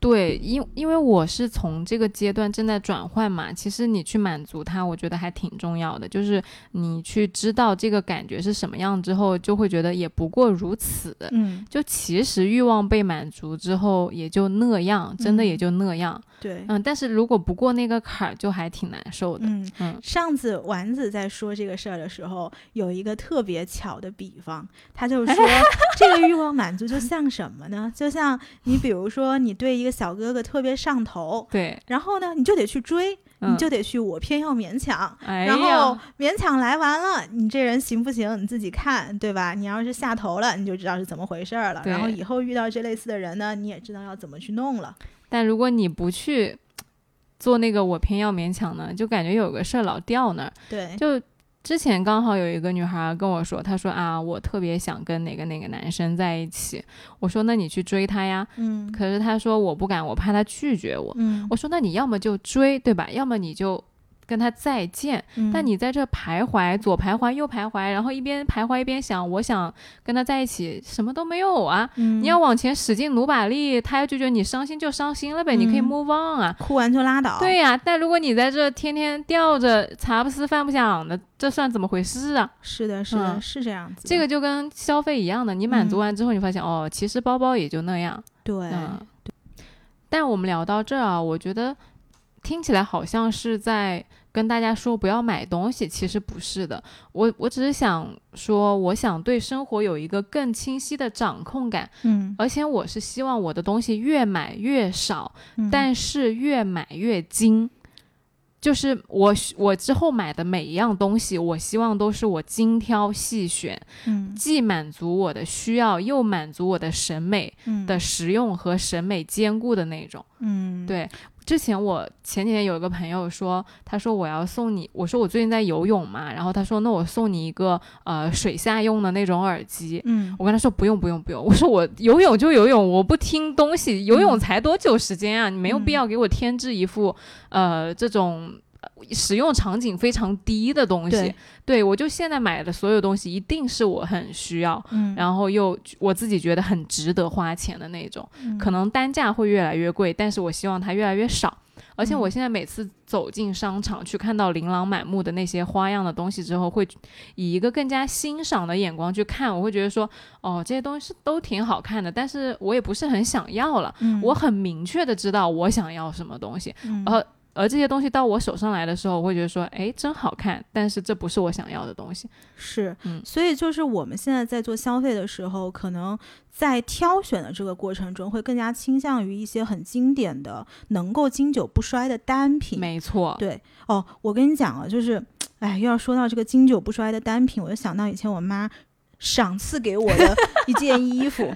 A: 对，因因为我是从这个阶段正在转换嘛，其实你去满足它，我觉得还挺重要的。就是你去知道这个感觉是什么样之后，就会觉得也不过如此。
B: 嗯，
A: 就其实欲望被满足之后，也就那样，真的也就那样。
B: 对，
A: 嗯，但是如果不过那个坎儿，就还挺难受的。
B: 嗯嗯。上次丸子在说这个事儿的时候，有一个特别巧的比方，他就说，(laughs) 这个欲望满足就像什么呢？就像你比如说，你对一个小哥哥特别上头，
A: 对，
B: 然后呢，你就得去追，你就得去我偏要勉强，然后勉强来完了，你这人行不行？你自己看，对吧？你要是下头了，你就知道是怎么回事了。然后以后遇到这类似的人呢，你也知道要怎么去弄了。
A: 但如果你不去做那个，我偏要勉强呢，就感觉有个事儿老掉那儿。
B: 对，
A: 就之前刚好有一个女孩跟我说，她说啊，我特别想跟哪个哪个男生在一起。我说那你去追他呀。
B: 嗯。
A: 可是她说我不敢，我怕他拒绝我。
B: 嗯。
A: 我说那你要么就追，对吧？要么你就。跟他再见，但你在这徘徊，左徘徊右徘徊，然后一边徘徊一边想，我想跟他在一起，什么都没有啊！你要往前使劲努把力，他要拒绝你，伤心就伤心了呗，你可以 move on 啊，
B: 哭完就拉倒。
A: 对呀，但如果你在这天天吊着，茶不思饭不想的，这算怎么回事啊？
B: 是的，是的，是这样子。
A: 这个就跟消费一样的，你满足完之后，你发现哦，其实包包也就那样。
B: 对，
A: 但我们聊到这儿啊，我觉得听起来好像是在。跟大家说不要买东西，其实不是的。我我只是想说，我想对生活有一个更清晰的掌控感。
B: 嗯，
A: 而且我是希望我的东西越买越少，但是越买越精。就是我我之后买的每一样东西，我希望都是我精挑细选，
B: 嗯，
A: 既满足我的需要，又满足我的审美的实用和审美兼顾的那种。
B: 嗯，
A: 对。之前我前几天有一个朋友说，他说我要送你，我说我最近在游泳嘛，然后他说那我送你一个呃水下用的那种耳机，
B: 嗯，
A: 我跟他说不用不用不用，我说我游泳就游泳，我不听东西，游泳才多久时间啊，你没有必要给我添置一副呃这种。使用场景非常低的东西，对。我就现在买的所有东西一定是我很需要，
B: 嗯，
A: 然后又我自己觉得很值得花钱的那种，可能单价会越来越贵，但是我希望它越来越少。而且我现在每次走进商场去看到琳琅满目的那些花样的东西之后，会以一个更加欣赏的眼光去看，我会觉得说，哦，这些东西都挺好看的，但是我也不是很想要了，我很明确的知道我想要什么东西。而这些东西到我手上来的时候，我会觉得说，哎，真好看，但是这不是我想要的东西。
B: 是，
A: 嗯，
B: 所以就是我们现在在做消费的时候，可能在挑选的这个过程中，会更加倾向于一些很经典的、能够经久不衰的单品。
A: 没错，
B: 对。哦，我跟你讲啊，就是，哎，又要说到这个经久不衰的单品，我就想到以前我妈赏赐给我的一件衣服。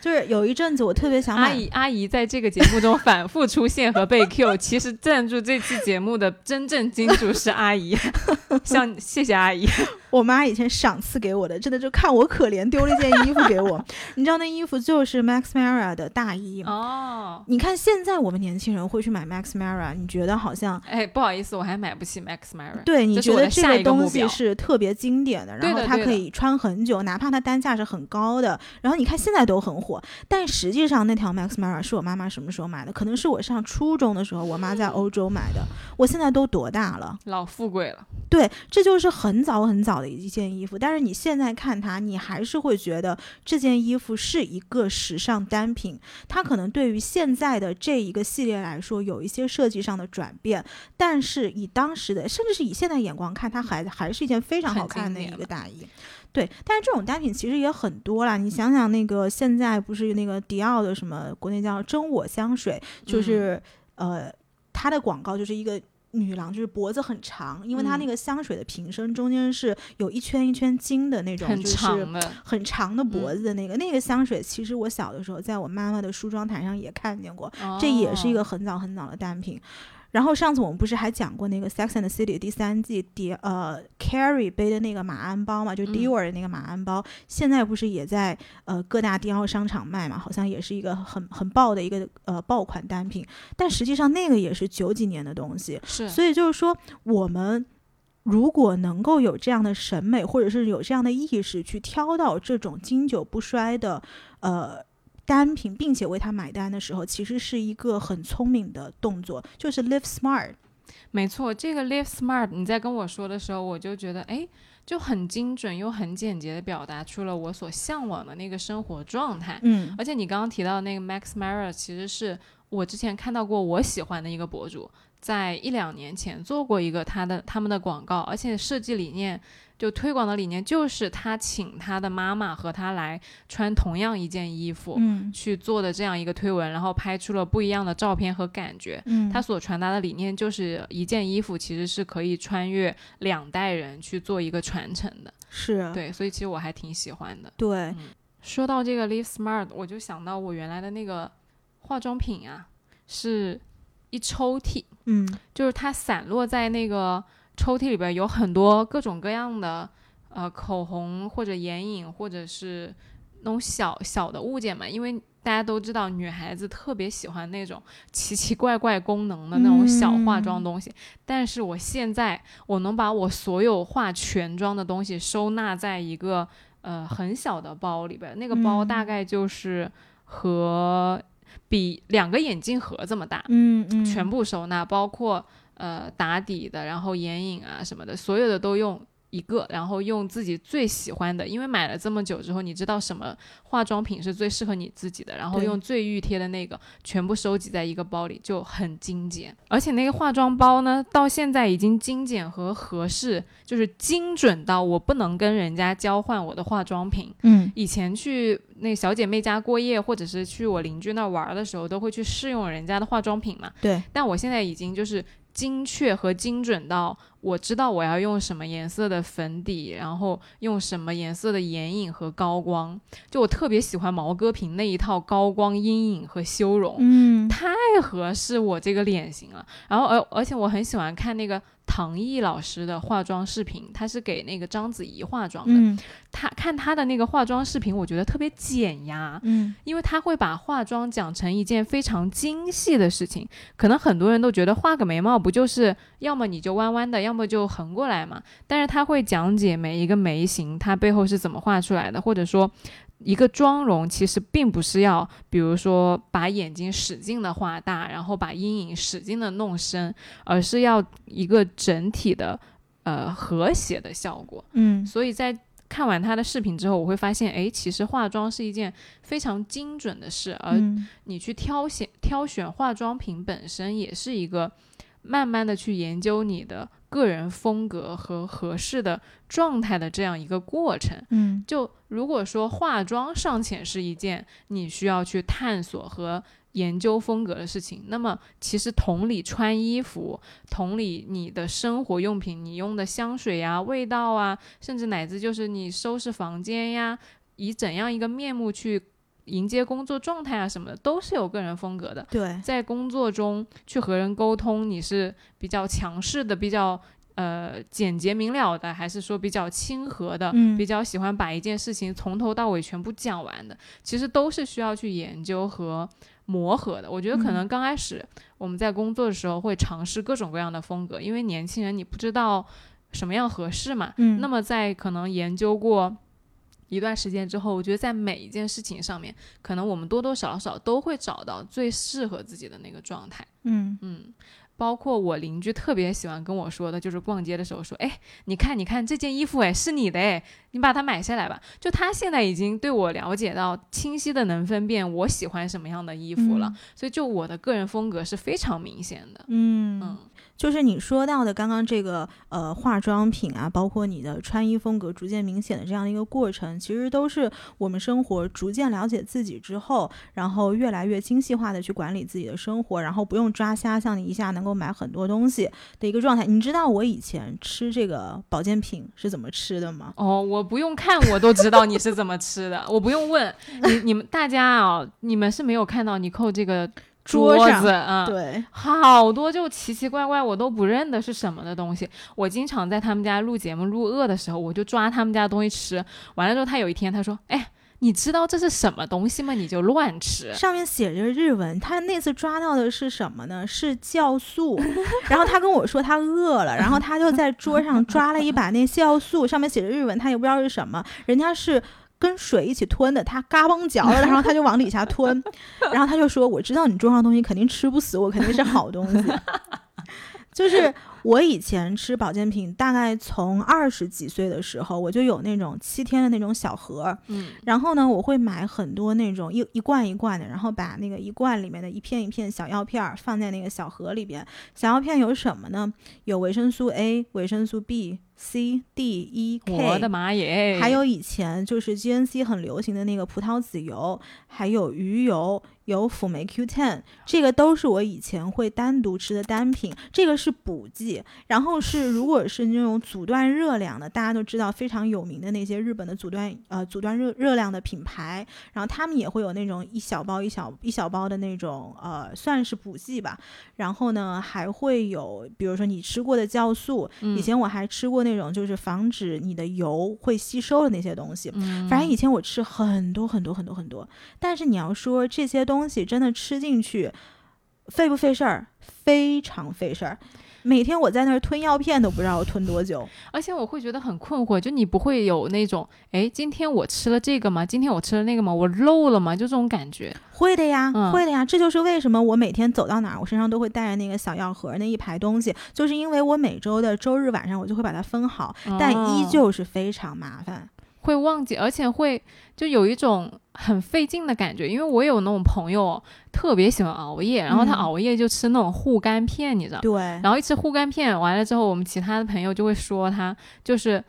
B: 就是有一阵子，我特别想
A: 阿姨阿姨在这个节目中反复出现和被 (laughs) Q，其实赞助这期节目的真正金主是阿姨，(laughs) 像谢谢阿姨。
B: 我妈以前赏赐给我的，真的就看我可怜，丢了一件衣服给我。(laughs) 你知道那衣服就是 Max Mara 的大衣
A: 哦。
B: 你看现在我们年轻人会去买 Max Mara，你觉得好像？
A: 哎，不好意思，我还买不起 Max Mara。
B: 对，你觉得这
A: 个
B: 东西是特别经典的，然后它可以穿很久，哪怕它单价是很高的。然后你看现在都很火，但实际上那条 Max Mara 是我妈妈什么时候买的？可能是我上初中的时候，我妈在欧洲买的。我现在都多大了？
A: 老富贵了。
B: 对，这就是很早很早的一件衣服，但是你现在看它，你还是会觉得这件衣服是一个时尚单品。它可能对于现在的这一个系列来说有一些设计上的转变，但是以当时的，甚至是以现在眼光看，它还还是一件非常好看的一个大衣。对，但是这种单品其实也很多啦。你想想，那个现在不是那个迪奥的什么国内叫真我香水，就是呃，它的广告就是一个。女郎就是脖子很长，因为它
A: 嗯。
B: 那个香水的瓶身中间是有一圈一圈金的那种，就是，很长的脖
A: 嗯。
B: 子的那个、那个香水，其实我小的时候在我妈妈的梳妆台上也看见过，这也是一
A: 哦。
B: 个很早很早的单品。然后上次我们不是还讲过那个《Sex and the City》第三季迪呃 Carrie 背的那个马鞍包嘛，就
A: 嗯
B: Dior 的那个马鞍包，现在不是也在呃各大迪奥商场卖嘛？好像也是一个很很爆的一个呃爆款单品，但实际上那个也是九几年的东西，
A: 是
B: 所以就是说我们。如果能够有这样的审美，或者是有这样的意识，去挑到这种经久不衰的，呃，单品，并且为它买单的时候，其实是一个很聪明的动作，就是 live smart。
A: 没错，这个 live smart，你在跟我说的时候，我就觉得，哎，就很精准又很简洁的表达出了我所向往的那个生活状态。
B: 嗯
A: 而且你刚刚提到的那个 Max Mara，其实是我之前看到过我喜欢的一个博主，在一两年前做过一个他的他们的广告，而且设计理念就推广的理念就是他请他的妈妈和他来穿同样一件衣服。
B: 嗯
A: 去做的这样一个推文，然后拍出了不一样的照片和感觉。
B: 嗯，
A: 他所传达的理念就是一件衣服其实是可以穿越两代人去做一个传承的。
B: 是
A: 对，所以其实我还挺喜欢的。
B: 对
A: 说到这个 Live Smart，我就想到我原来的那个化妆品啊，是一抽屉，
B: 嗯。
A: 就是它散落在那个抽屉里边，有很多各种各样的呃口红或者眼影，或者是那种小小的物件嘛，因为大家都知道女孩子特别喜欢那种奇奇怪怪功能的那种小化妆东西，但是我现在我能把我所有化全妆的东西收纳在一个呃很小的包里边，那个包
B: 嗯。
A: 大概就是和比两个眼镜盒这么大，
B: 嗯嗯，
A: 全部收纳，包括呃打底的，然后眼影啊什么的，所有的都用一个，然后用自己最喜欢的，因为买了这么久之后，你知道什么化妆品是最适合你自己的，然后用最熨贴的那个全部收集在一个包里，就很精简。而且那个化妆包呢，到现在已经精简和合适，就是精准到我不能跟人家交换我的化妆品。
B: 嗯
A: 以前去那小姐妹家过夜，或者是去我邻居那儿玩儿的时候，都会去试用人家的化妆品嘛。
B: 对，
A: 但我现在已经就是精确和精准到我知道我要用什么颜色的粉底，然后用什么颜色的眼影和高光。就我特别喜欢毛戈平那一套高光阴影和修容，
B: 嗯
A: 太合适我这个脸型了。然后而而且我很喜欢看那个唐毅老师的化妆视频，他是给那个章子怡化妆的。
B: 嗯
A: 他看他的那个化妆视频，我觉得特别减压，
B: 嗯
A: 因为他会把化妆讲成一件非常精细的事情。可能很多人都觉得画个眉毛不就是要么你就弯弯的，要么就横过来嘛。但是他会讲解每一个眉形，它背后是怎么画出来的，或者说。一个妆容其实并不是要，比如说把眼睛使劲的画大，然后把阴影使劲的弄深，而是要一个整体的呃和谐的效果。
B: 嗯
A: 所以在看完他的视频之后，我会发现，哎，其实化妆是一件非常精准的事，而
B: 嗯
A: 你去挑选挑选化妆品本身也是一个慢慢的去研究你的个人风格和合适的状态的这样一个过程。
B: 嗯
A: 就如果说化妆尚且是一件你需要去探索和研究风格的事情，那么其实同理穿衣服，同理你的生活用品，你用的香水呀、味道啊，甚至乃至就是你收拾房间呀，以怎样一个面目去迎接工作状态啊什么的，都是有个人风格的。
B: 对，
A: 在工作中去和人沟通，你是比较强势的，比较呃简洁明了的，还是说比较亲和的，
B: 嗯
A: 比较喜欢把一件事情从头到尾全部讲完的？其实都是需要去研究和磨合的。我觉得可能刚开始我们在工作的时候会尝试各种各样的风格，因为年轻人你不知道什么样合适嘛。
B: 嗯
A: 那么在可能研究过。一段时间之后，我觉得在每一件事情上面，可能我们多多少少都会找到最适合自己的那个状态。
B: 嗯
A: 嗯，包括我邻居特别喜欢跟我说的，就是逛街的时候说，哎，你看，你看这件衣服，哎，是你的，哎，你把它买下来吧。就他现在已经对我了解到，清晰的能分辨我喜欢什么样的衣服了，所以就我的个人风格是非常明显的。
B: 嗯
A: 嗯
B: 就是你说到的刚刚这个呃化妆品啊，包括你的穿衣风格逐渐明显的这样的一个过程，其实都是我们生活逐渐了解自己之后，然后越来越精细化的去管理自己的生活，然后不用抓瞎，像你一下能够买很多东西的一个状态。你知道我以前吃这个保健品是怎么吃的吗？
A: 哦，我不用看我都知道你是怎么吃的，我不用问你，你们大家啊，你们是没有看到你扣这个桌
B: 上
A: 子啊，
B: 对，
A: 好多就奇奇怪怪，我都不认得是什么的东西。我经常在他们家录节目录饿的时候，我就抓他们家东西吃。完了之后，他有一天他说：“哎，你知道这是什么东西吗？你就乱吃。”
B: 上面写着日文。他那次抓到的是什么呢？是酵素。然后他跟我说他饿了，(laughs) 然后他就在桌上抓了一把那酵素，上面写着日文，他也不知道是什么。人家是。跟水一起吞的，他嘎嘣嚼了，然后他就往底下吞，然后他就说：“我知道你桌上东西肯定吃不死，我肯定是好东西。(laughs) ”就是我以前吃保健品，大概从二十几岁的时候，我就有那种七天的那种小盒，
A: 嗯，
B: 然后呢，我会买很多那种一一罐一罐的，然后把那个一罐里面的一片一片小药片放在那个小盒里边。小药片有什么呢？有维生素 A、维生素 B。C D E K，
A: 我的妈耶！
B: 还有以前就是 G N C 很流行的那个葡萄籽油，还有鱼油。有辅酶 Q10，这个都是我以前会单独吃的单品，这个是补剂。然后是如果是那种阻断热量的，大家都知道非常有名的那些日本的阻断呃阻断热热量的品牌，然后他们也会有那种一小包一小一小包的那种呃算是补剂吧。然后呢还会有比如说你吃过的酵素，以前我还吃过那种就是防止你的油会吸收的那些东西。反正以前我吃很多很多很多很多，但是你要说这些东东西真的吃进去费不费事儿？非常费事儿。每天我在那儿吞药片都不知道吞多久，
A: 而且我会觉得很困惑，就你不会有那种哎，今天我吃了这个吗？今天我吃了那个吗？我漏了吗？就这种感觉。
B: 会的呀，会的呀。这就是为什么我每天走到哪儿，我身上都会带着那个小药盒那一排东西，就是因为我每周的周日晚上我就会把它分好，但依旧是非常麻烦。
A: 会忘记，而且会就有一种很费劲的感觉，因为我有那种朋友特别喜欢熬夜，然后他熬夜就吃那种护肝片，你知道？
B: 对。
A: 然后一吃护肝片完了之后，我们其他的朋友就会说他就是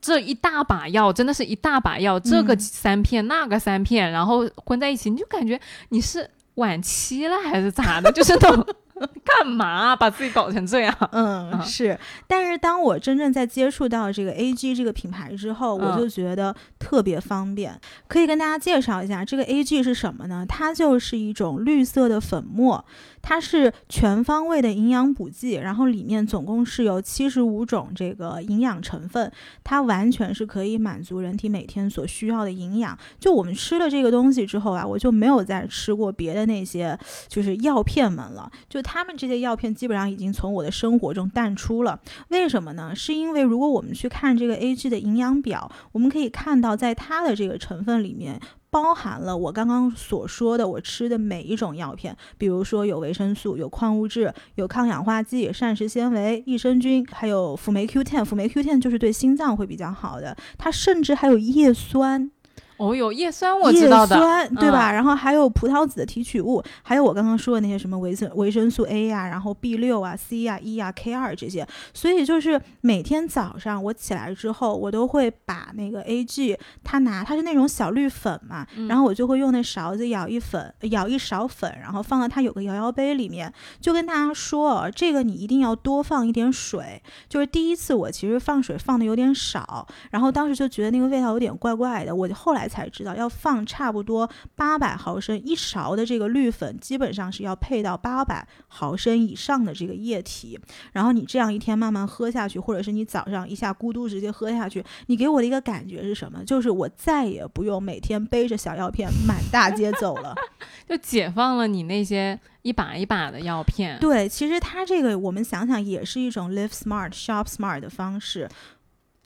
A: 这一大把药，真的是一大把药，这个三片那个三片，然后混在一起，你就感觉你是晚期了还是咋的？就是那种。(laughs) 干嘛把自己搞成这样？
B: 嗯，是。但是当我真正在接触到这个 A G 这个品牌之后，我就觉得特别方便。可以跟大家介绍一下，这个 A G 是什么呢？它就是一种绿色的粉末。它是全方位的营养补剂，然后里面总共是有七十五种这个营养成分，它完全是可以满足人体每天所需要的营养。就我们吃了这个东西之后啊，我就没有再吃过别的那些就是药片们了。就他们这些药片基本上已经从我的生活中淡出了。为什么呢？是因为如果我们去看这个 A G 的营养表，我们可以看到在它的这个成分里面。包含了我刚刚所说的我吃的每一种药片，比如说有维生素、有矿物质、有抗氧化剂、膳食纤维、益生菌，还有辅酶 Q10。辅酶 Q10 就是对心脏会比较好的，它甚至还有叶酸。
A: 哦，有叶酸，我知道
B: 的，对吧？然后还有葡萄籽的提取物，还有我刚刚说的那些什么维生维生素 A 呀，然后 B 六啊、C 啊、E 啊、K 二这些。所以就是每天早上我起来之后，我都会把那个 A G，它拿它是那种小绿粉嘛，然后我就会用那勺子舀一粉，舀一勺粉，然后放到它有个摇摇杯里面，就跟大家说，这个你一定要多放一点水。就是第一次我其实放水放的有点少，然后当时就觉得那个味道有点怪怪的，我就后来。才知道要放差不多八百毫升一勺的这个绿粉，基本上是要配到八百毫升以上的这个液体。然后你这样一天慢慢喝下去，或者是你早上一下咕嘟直接喝下去，你给我的一个感觉是什么？就是我再也不用每天背着小药片满大街走了，(laughs)
A: 就解放了你那些一把一把的药片。
B: 对，其实它这个我们想想也是一种 live smart shop smart 的方式。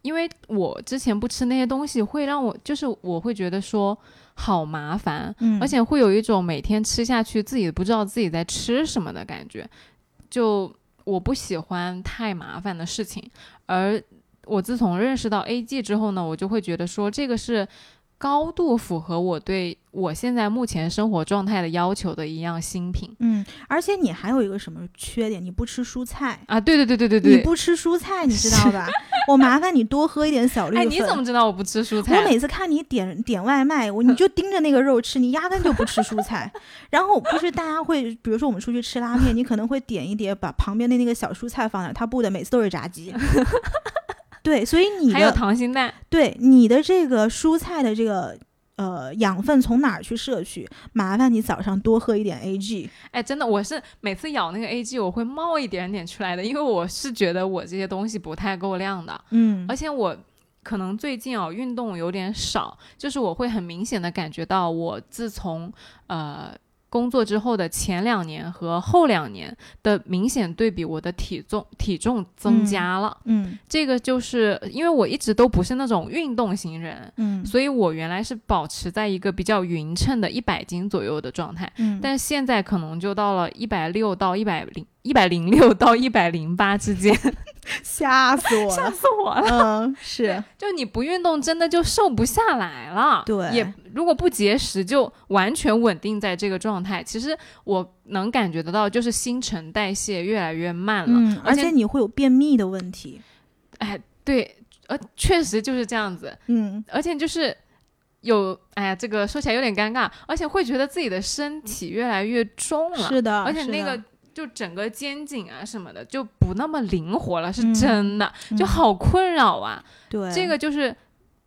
A: 因为我之前不吃那些东西，会让我就是我会觉得说好麻烦，
B: 嗯，
A: 而且会有一种每天吃下去自己不知道自己在吃什么的感觉，就我不喜欢太麻烦的事情。而我自从认识到 A G 之后呢，我就会觉得说这个是高度符合我对我现在目前生活状态的要求的一样新品
B: 嗯，而且你还有一个什么缺点？你不吃蔬菜。
A: 啊！对对对对对对，
B: 你不吃蔬菜，你知道 (laughs) 吧？我麻烦你多喝一点小绿
A: 哎，你怎么知道我不吃蔬菜？
B: 我每次看你点点外卖，我你就盯着那个肉吃，你压根就不吃蔬菜。然后不是大家会，比如说我们出去吃拉面，你可能会点一碟，把旁边的那个小蔬菜放那儿，他不的，每次都是炸鸡。对，所以你
A: 还有
B: 的
A: 溏心蛋，
B: 对你的这个蔬菜的这个呃养分从哪儿去摄取？麻烦你早上多喝一点 AG。
A: 哎，真的，我是每次咬那个 AG，我会冒一点点出来的，因为我是觉得我这些东西不太够量的，
B: 嗯
A: 而且我可能最近哦运动有点少，就是我会很明显的感觉到，我自从呃工作之后的前两年和后两年的明显对比，我的体重体重增加了。
B: 嗯
A: 这个就是因为我一直都不是那种运动型人，
B: 嗯
A: 所以我原来是保持在一个比较匀称的一百斤左右的状态。
B: 嗯，
A: 但现在可能就到了一百六到一百零一百零六 (laughs) 到一百零八之间，(laughs)
B: 吓死我了
A: 吓
B: 了。
A: 死我了！
B: 嗯，是
A: 就你不运动，真的就瘦不下来了。
B: 对
A: 也如果不节食，就完全稳定在这个状态。其实我能感觉得到，就是新陈代谢越来越慢了。
B: 嗯，
A: 而且
B: 而且你会有便秘的问题。
A: 哎，对，呃，确实就是这样子。
B: 嗯
A: 而且就是有，哎呀，这个说起来有点尴尬，而且会觉得自己的身体越来越重了。
B: 是的，
A: 而且那个就整个肩颈啊什么的就不那么灵活了，是
B: 嗯
A: 真的，就
B: 嗯
A: 好困扰啊。
B: 对
A: 这个就是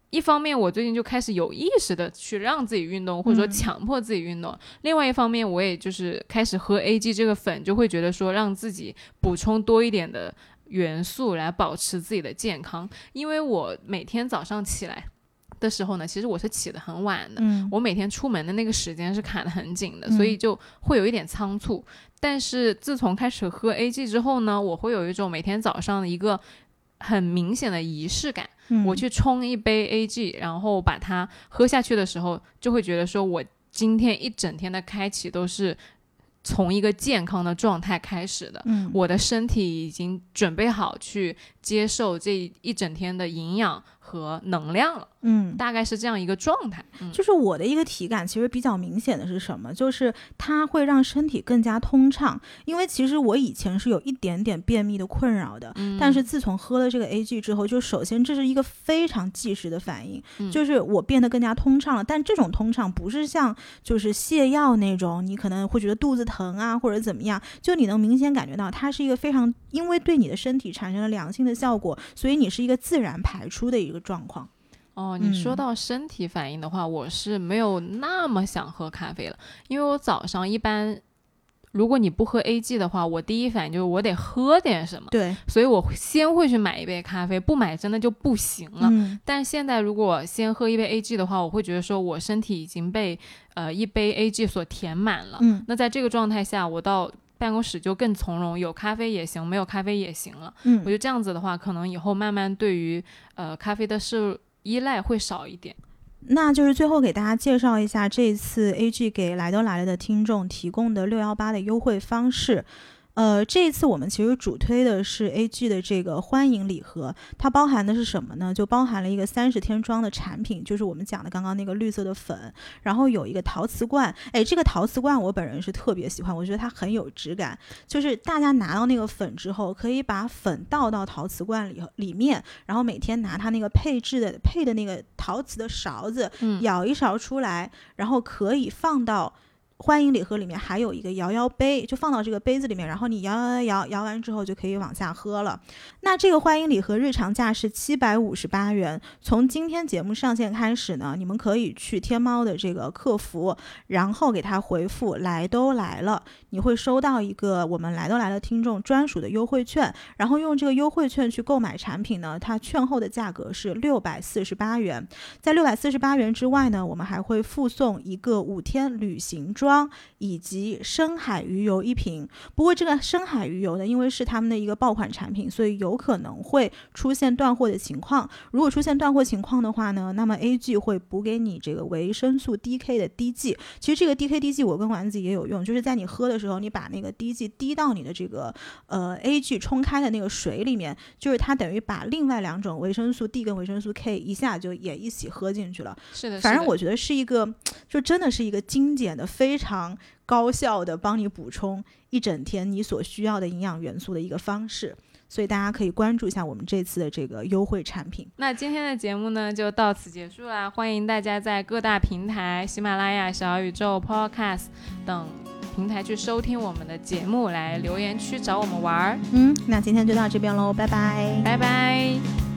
A: 一方面，我最近就开始有意识的去让自己运动，或者说
B: 嗯
A: 强迫自己运动；另外一方面，我也就是开始喝 AG 这个粉，就会觉得说让自己补充多一点的元素来保持自己的健康，因为我每天早上起来。的时候呢，其实我是起得很晚的，
B: 嗯
A: 我每天出门的那个时间是卡得很紧的，
B: 嗯
A: 所以就会有一点仓促。但是自从开始喝 AG 之后呢，我会有一种每天早上的一个很明显的仪式感。
B: 嗯
A: 我去冲一杯 AG，然后把它喝下去的时候，就会觉得说我今天一整天的开启都是从一个健康的状态开始的。
B: 嗯
A: 我的身体已经准备好去接受这一整天的营养和能量了，
B: 嗯。
A: 大概是这样一个状态。嗯，
B: 就是我的一个体感，其实比较明显的是什么？就是它会让身体更加通畅。因为其实我以前是有一点点便秘的困扰的，
A: 嗯
B: 但是自从喝了这个 AG 之后，就首先这是一个非常即时的反应，
A: 嗯
B: 就是我变得更加通畅了。但这种通畅不是像就是泻药那种，你可能会觉得肚子疼啊或者怎么样，就你能明显感觉到它是一个非常，因为对你的身体产生了良性的效果，所以你是一个自然排出的一个状况。
A: 哦，你说
B: 嗯
A: 到身体反应的话，我是没有那么想喝咖啡了，因为我早上一般，如果你不喝 AG 的话，我第一反应就是我得喝点什么，
B: 对，
A: 所以我先会去买一杯咖啡，不买真的就不行了。
B: 嗯
A: 但现在如果先喝一杯 AG 的话，我会觉得说我身体已经被呃一杯 AG 所填满了。
B: 嗯
A: 那在这个状态下，我到办公室就更从容，有咖啡也行，没有咖啡也行了。
B: 嗯
A: 我觉得这样子的话，可能以后慢慢对于呃咖啡的摄入依赖会少一点。
B: 那就是最后给大家介绍一下这次 AG 给来都来了的听众提供的六幺八的优惠方式。呃，这一次我们其实主推的是 AG 的这个欢迎礼盒，它包含的是什么呢？就包含了一个三十天装的产品，就是我们讲的刚刚那个绿色的粉，然后有一个陶瓷罐。哎，这个陶瓷罐我本人是特别喜欢，我觉得它很有质感。就是大家拿到那个粉之后，可以把粉倒到陶瓷罐里里面，然后每天拿它那个配置的配的那个陶瓷的勺子，
A: 嗯
B: 舀一勺出来，然后可以放到欢迎礼盒里面，还有一个摇摇杯，就放到这个杯子里面，然后你摇摇摇摇摇完之后就可以往下喝了。那这个欢迎礼盒日常价是七百五十八元，从今天节目上线开始呢，你们可以去天猫的这个客服，然后给他回复“来都来了”，你会收到一个我们来都来了听众专属的优惠券，然后用这个优惠券去购买产品呢，它券后的价格是六百四十八元。在六百四十八元之外呢，我们还会附送一个五天旅行装。装以及深海鱼油一瓶。不过这个深海鱼油呢，因为是他们的一个爆款产品，所以有可能会出现断货的情况。如果出现断货情况的话呢，那么 A G 会补给你这个维生素 D K 的滴剂。其实这个 D K 滴剂我跟丸子也有用，就是在你喝的时候，你把那个滴剂滴到你的这个呃 A G 冲开的那个水里面，就是它等于把另外两种维生素 D 跟维生素 K 一下就也一起喝进去了。
A: 是的，
B: 反正我觉得是一个，就真的是一个精简的、非常高效的帮你补充一整天你所需要的营养元素的一个方式。所以大家可以关注一下我们这次的这个优惠产品。
A: 那今天的节目呢就到此结束啦，欢迎大家在各大平台，喜马拉雅、小宇宙、Podcast 等平台去收听我们的节目，来留言区找我们玩儿。
B: 嗯，那今天就到这边喽，拜拜，
A: 拜拜。